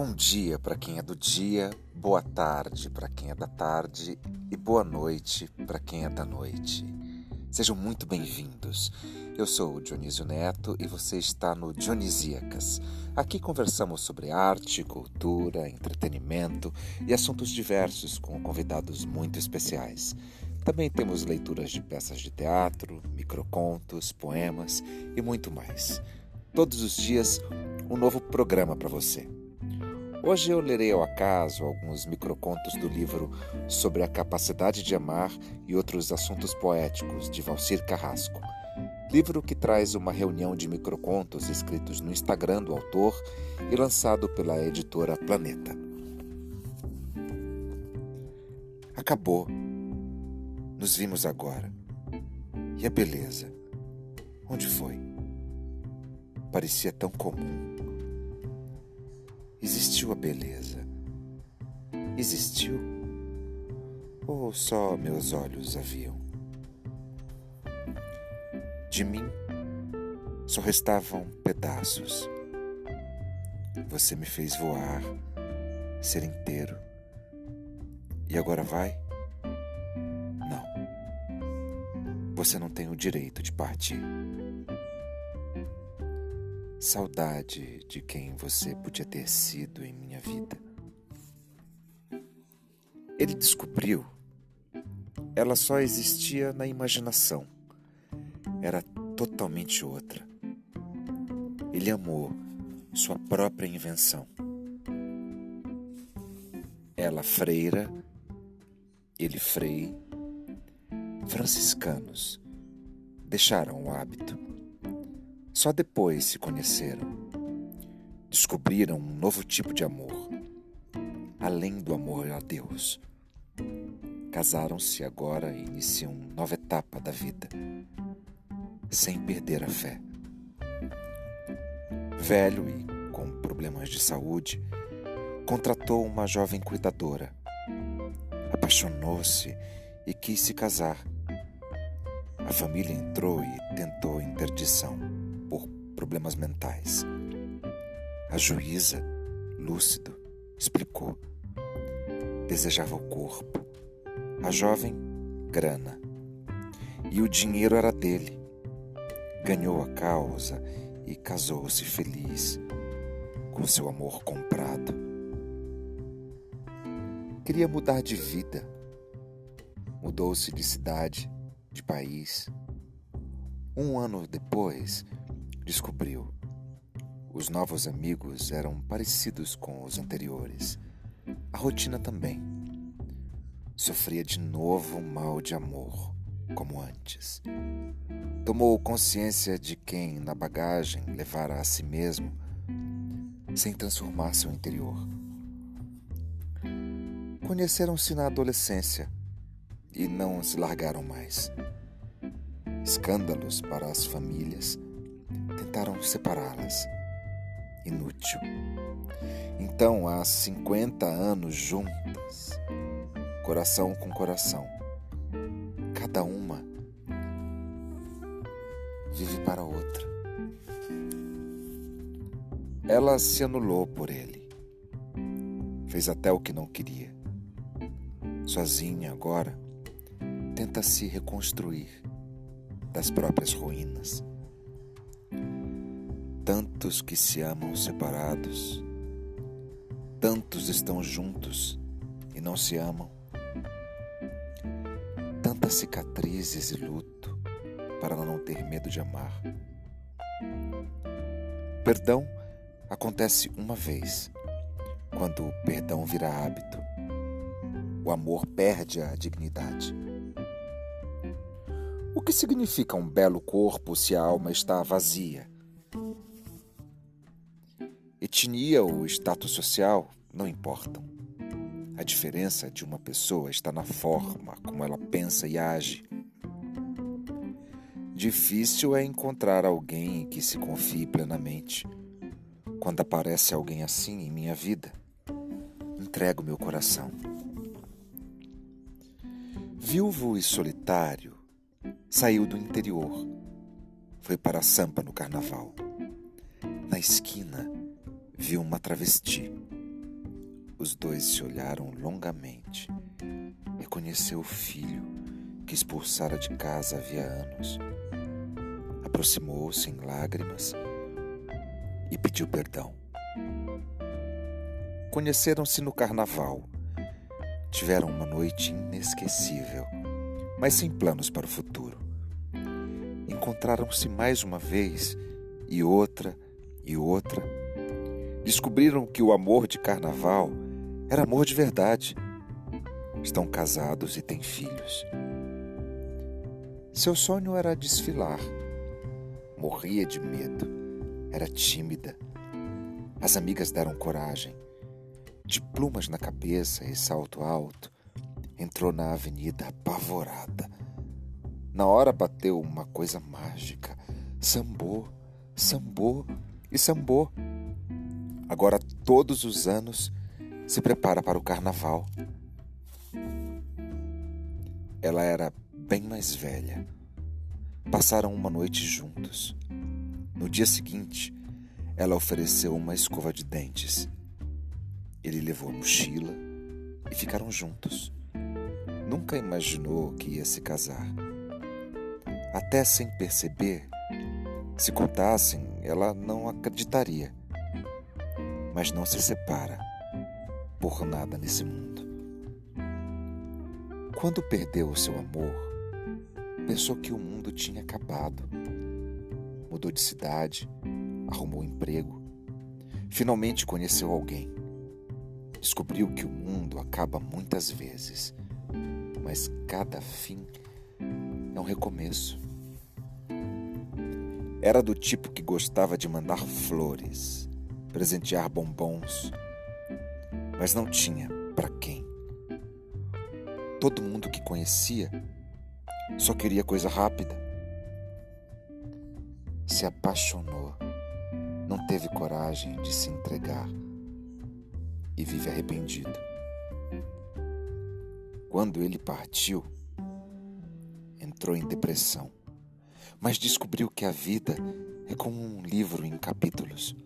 Bom dia para quem é do dia, boa tarde para quem é da tarde e boa noite para quem é da noite. Sejam muito bem-vindos. Eu sou o Dionísio Neto e você está no Dionisíacas. Aqui conversamos sobre arte, cultura, entretenimento e assuntos diversos com convidados muito especiais. Também temos leituras de peças de teatro, microcontos, poemas e muito mais. Todos os dias, um novo programa para você. Hoje eu lerei ao acaso alguns microcontos do livro Sobre a Capacidade de Amar e Outros Assuntos Poéticos, de Valcir Carrasco. Livro que traz uma reunião de microcontos escritos no Instagram do autor e lançado pela editora Planeta. Acabou. Nos vimos agora. E a beleza? Onde foi? Parecia tão comum Existiu a beleza? Existiu? Ou só meus olhos a viam? De mim só restavam pedaços. Você me fez voar, ser inteiro. E agora vai? Não. Você não tem o direito de partir. Saudade de quem você podia ter sido em minha vida. Ele descobriu. Ela só existia na imaginação. Era totalmente outra. Ele amou sua própria invenção. Ela freira, ele frei, franciscanos deixaram o hábito só depois se conheceram. Descobriram um novo tipo de amor, além do amor a Deus. Casaram-se agora e iniciam nova etapa da vida, sem perder a fé. Velho e com problemas de saúde, contratou uma jovem cuidadora. Apaixonou-se e quis se casar. A família entrou e tentou interdição problemas mentais. A juíza, lúcido, explicou. Desejava o corpo. A jovem, grana. E o dinheiro era dele. Ganhou a causa e casou-se feliz com seu amor comprado. Queria mudar de vida. Mudou-se de cidade, de país. Um ano depois, descobriu. Os novos amigos eram parecidos com os anteriores. A rotina também. Sofria de novo mal de amor, como antes. Tomou consciência de quem, na bagagem, levara a si mesmo, sem transformar seu interior. Conheceram-se na adolescência e não se largaram mais. Escândalos para as famílias tentaram separá-las. Inútil. Então, há 50 anos juntas, coração com coração, cada uma vive para a outra. Ela se anulou por ele, fez até o que não queria. Sozinha agora, tenta se reconstruir das próprias ruínas tantos que se amam separados, tantos estão juntos e não se amam, tantas cicatrizes e luto para não ter medo de amar. Perdão acontece uma vez, quando o perdão vira hábito. O amor perde a dignidade. O que significa um belo corpo se a alma está vazia? Etnia ou status social não importam. A diferença de uma pessoa está na forma como ela pensa e age. Difícil é encontrar alguém que se confie plenamente. Quando aparece alguém assim em minha vida, entrego meu coração. Viúvo e solitário, saiu do interior. Foi para Sampa no carnaval. Na esquina, viu uma travesti. os dois se olharam longamente. Reconheceu o filho que expulsara de casa havia anos. Aproximou-se em lágrimas e pediu perdão. Conheceram-se no carnaval. Tiveram uma noite inesquecível, mas sem planos para o futuro. Encontraram-se mais uma vez e outra e outra. Descobriram que o amor de carnaval era amor de verdade. Estão casados e têm filhos. Seu sonho era desfilar. Morria de medo. Era tímida. As amigas deram coragem. De plumas na cabeça e salto alto, entrou na avenida apavorada. Na hora bateu uma coisa mágica. Sambou, sambou e sambou. Agora, todos os anos, se prepara para o carnaval. Ela era bem mais velha. Passaram uma noite juntos. No dia seguinte, ela ofereceu uma escova de dentes. Ele levou a mochila e ficaram juntos. Nunca imaginou que ia se casar. Até sem perceber, se contassem, ela não acreditaria. Mas não se separa por nada nesse mundo. Quando perdeu o seu amor, pensou que o mundo tinha acabado. Mudou de cidade, arrumou emprego, finalmente conheceu alguém. Descobriu que o mundo acaba muitas vezes, mas cada fim é um recomeço. Era do tipo que gostava de mandar flores, presentear bombons, mas não tinha para quem. Todo mundo que conhecia só queria coisa rápida. Se apaixonou, não teve coragem de se entregar e vive arrependido. Quando ele partiu, entrou em depressão, mas descobriu que a vida é como um livro em capítulos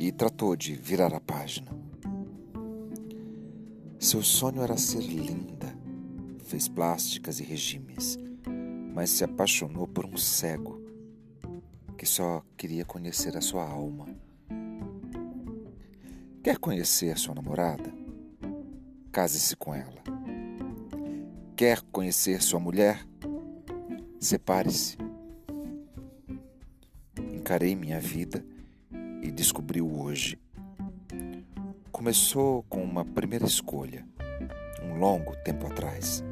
e tratou de virar a página. Seu sonho era ser linda. Fez plásticas e regimes, mas se apaixonou por um cego que só queria conhecer a sua alma. Quer conhecer sua namorada? Case-se com ela. Quer conhecer sua mulher? Separe-se. Encarei minha vida e descobri o hoje começou com uma primeira escolha, um longo tempo atrás.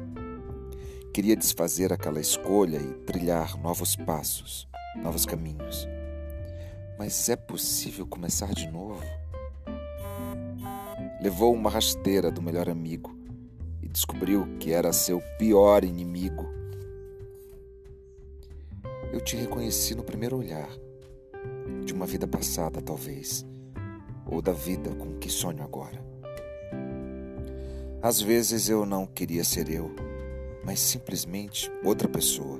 Queria desfazer aquela escolha e trilhar novos passos, novos caminhos. Mas é possível começar de novo? Levou uma rasteira do melhor amigo e descobriu que era seu pior inimigo. Eu te reconheci no primeiro olhar, de uma vida passada, talvez ou da vida com que sonho agora. Às vezes eu não queria ser eu, mas simplesmente outra pessoa.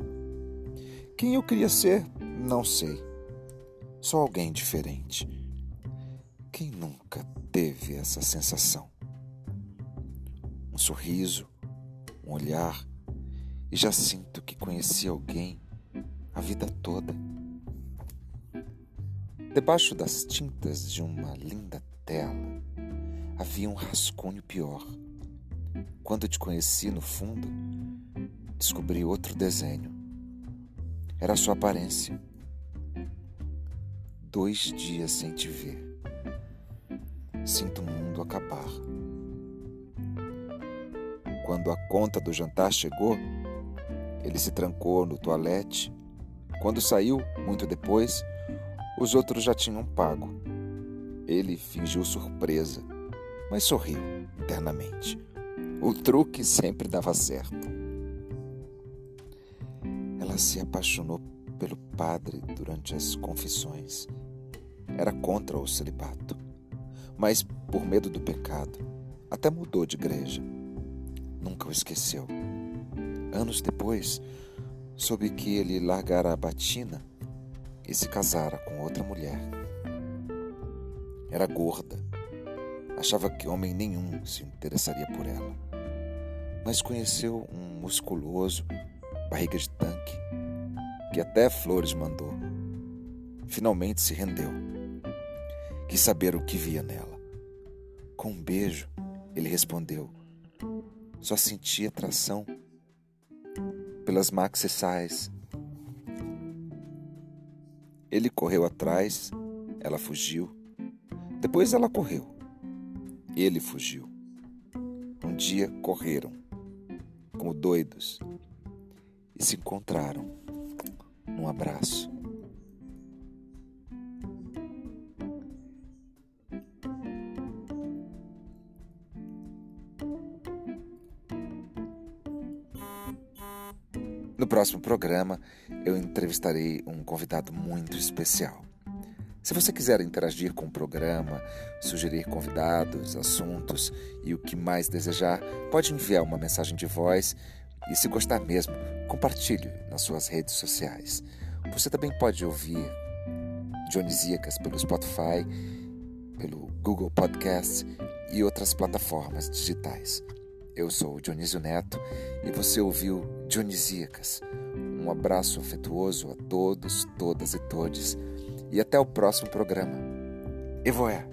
Quem eu queria ser, não sei. Só alguém diferente. Quem nunca teve essa sensação? Um sorriso, um olhar, e já sinto que conheci alguém a vida toda. Debaixo das tintas de uma linda tela havia um rascunho pior. Quando te conheci no fundo, descobri outro desenho. Era sua aparência. Dois dias sem te ver. Sinto o mundo acabar. Quando a conta do jantar chegou, ele se trancou no toalete. Quando saiu, muito depois, os outros já tinham pago. Ele fingiu surpresa, mas sorriu internamente. O truque sempre dava certo. Ela se apaixonou pelo padre durante as confissões. Era contra o celibato, mas por medo do pecado, até mudou de igreja. Nunca o esqueceu. Anos depois, soube que ele largara a batina e se casara com outra mulher. Era gorda, Achava que homem nenhum se interessaria por ela. Mas conheceu um musculoso, barriga de tanque, que até flores mandou. Finalmente se rendeu. Quis saber o que via nela. Com um beijo, ele respondeu: Só sentia atração pelas maxissais. Ele correu atrás, ela fugiu. Depois ela correu. Ele fugiu. Um dia correram, como doidos, e se encontraram num abraço. No próximo programa, eu entrevistarei um convidado muito especial. Se você quiser interagir com o programa, sugerir convidados, assuntos e o que mais desejar, pode enviar uma mensagem de voz e, se gostar mesmo, compartilhe nas suas redes sociais. Você também pode ouvir Dionisíacas pelo Spotify, pelo Google Podcast e outras plataformas digitais. Eu sou o Dionísio Neto e você ouviu Dionisíacas. Um abraço afetuoso a todos, todas e todes e até o próximo programa. Evoé!